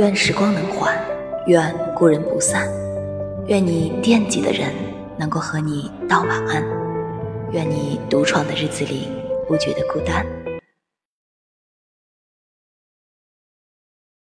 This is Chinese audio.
愿时光能缓愿故人不散。愿你惦记的人能够和你道晚安愿你独闯的日子里不觉得孤单。